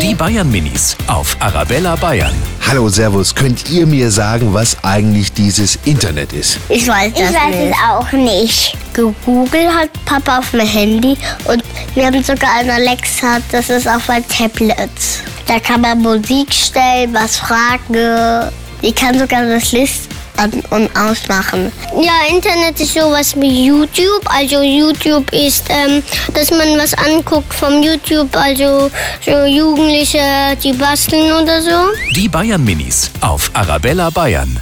Die Bayern Minis auf Arabella Bayern. Hallo, Servus. Könnt ihr mir sagen, was eigentlich dieses Internet ist? Ich weiß das Ich weiß nicht. es auch nicht. Gegoogelt hat Papa auf mein Handy und wir haben sogar eine Alexa, das ist auf mein Tablet. Da kann man Musik stellen, was fragen. Die kann sogar das Licht an und ausmachen. Ja, Internet ist sowas wie YouTube. Also YouTube ist, ähm, dass man was anguckt vom YouTube. Also so Jugendliche, die basteln oder so. Die Bayern Minis auf Arabella Bayern.